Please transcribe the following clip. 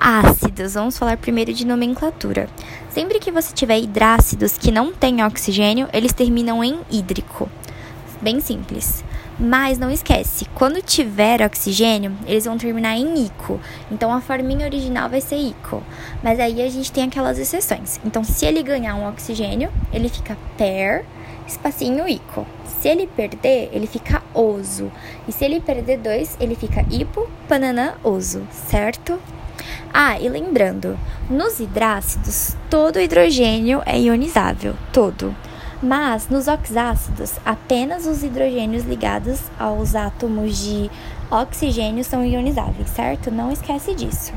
Ácidos, vamos falar primeiro de nomenclatura. Sempre que você tiver hidrácidos que não têm oxigênio, eles terminam em hídrico. Bem simples. Mas não esquece, quando tiver oxigênio, eles vão terminar em ico. Então a forminha original vai ser ico. Mas aí a gente tem aquelas exceções. Então se ele ganhar um oxigênio, ele fica per, espacinho ico. Se ele perder, ele fica oso. E se ele perder dois, ele fica hipo, pananã, oso, certo? Ah, e lembrando, nos hidrácidos, todo hidrogênio é ionizável, todo. Mas nos oxácidos, apenas os hidrogênios ligados aos átomos de oxigênio são ionizáveis, certo? Não esquece disso.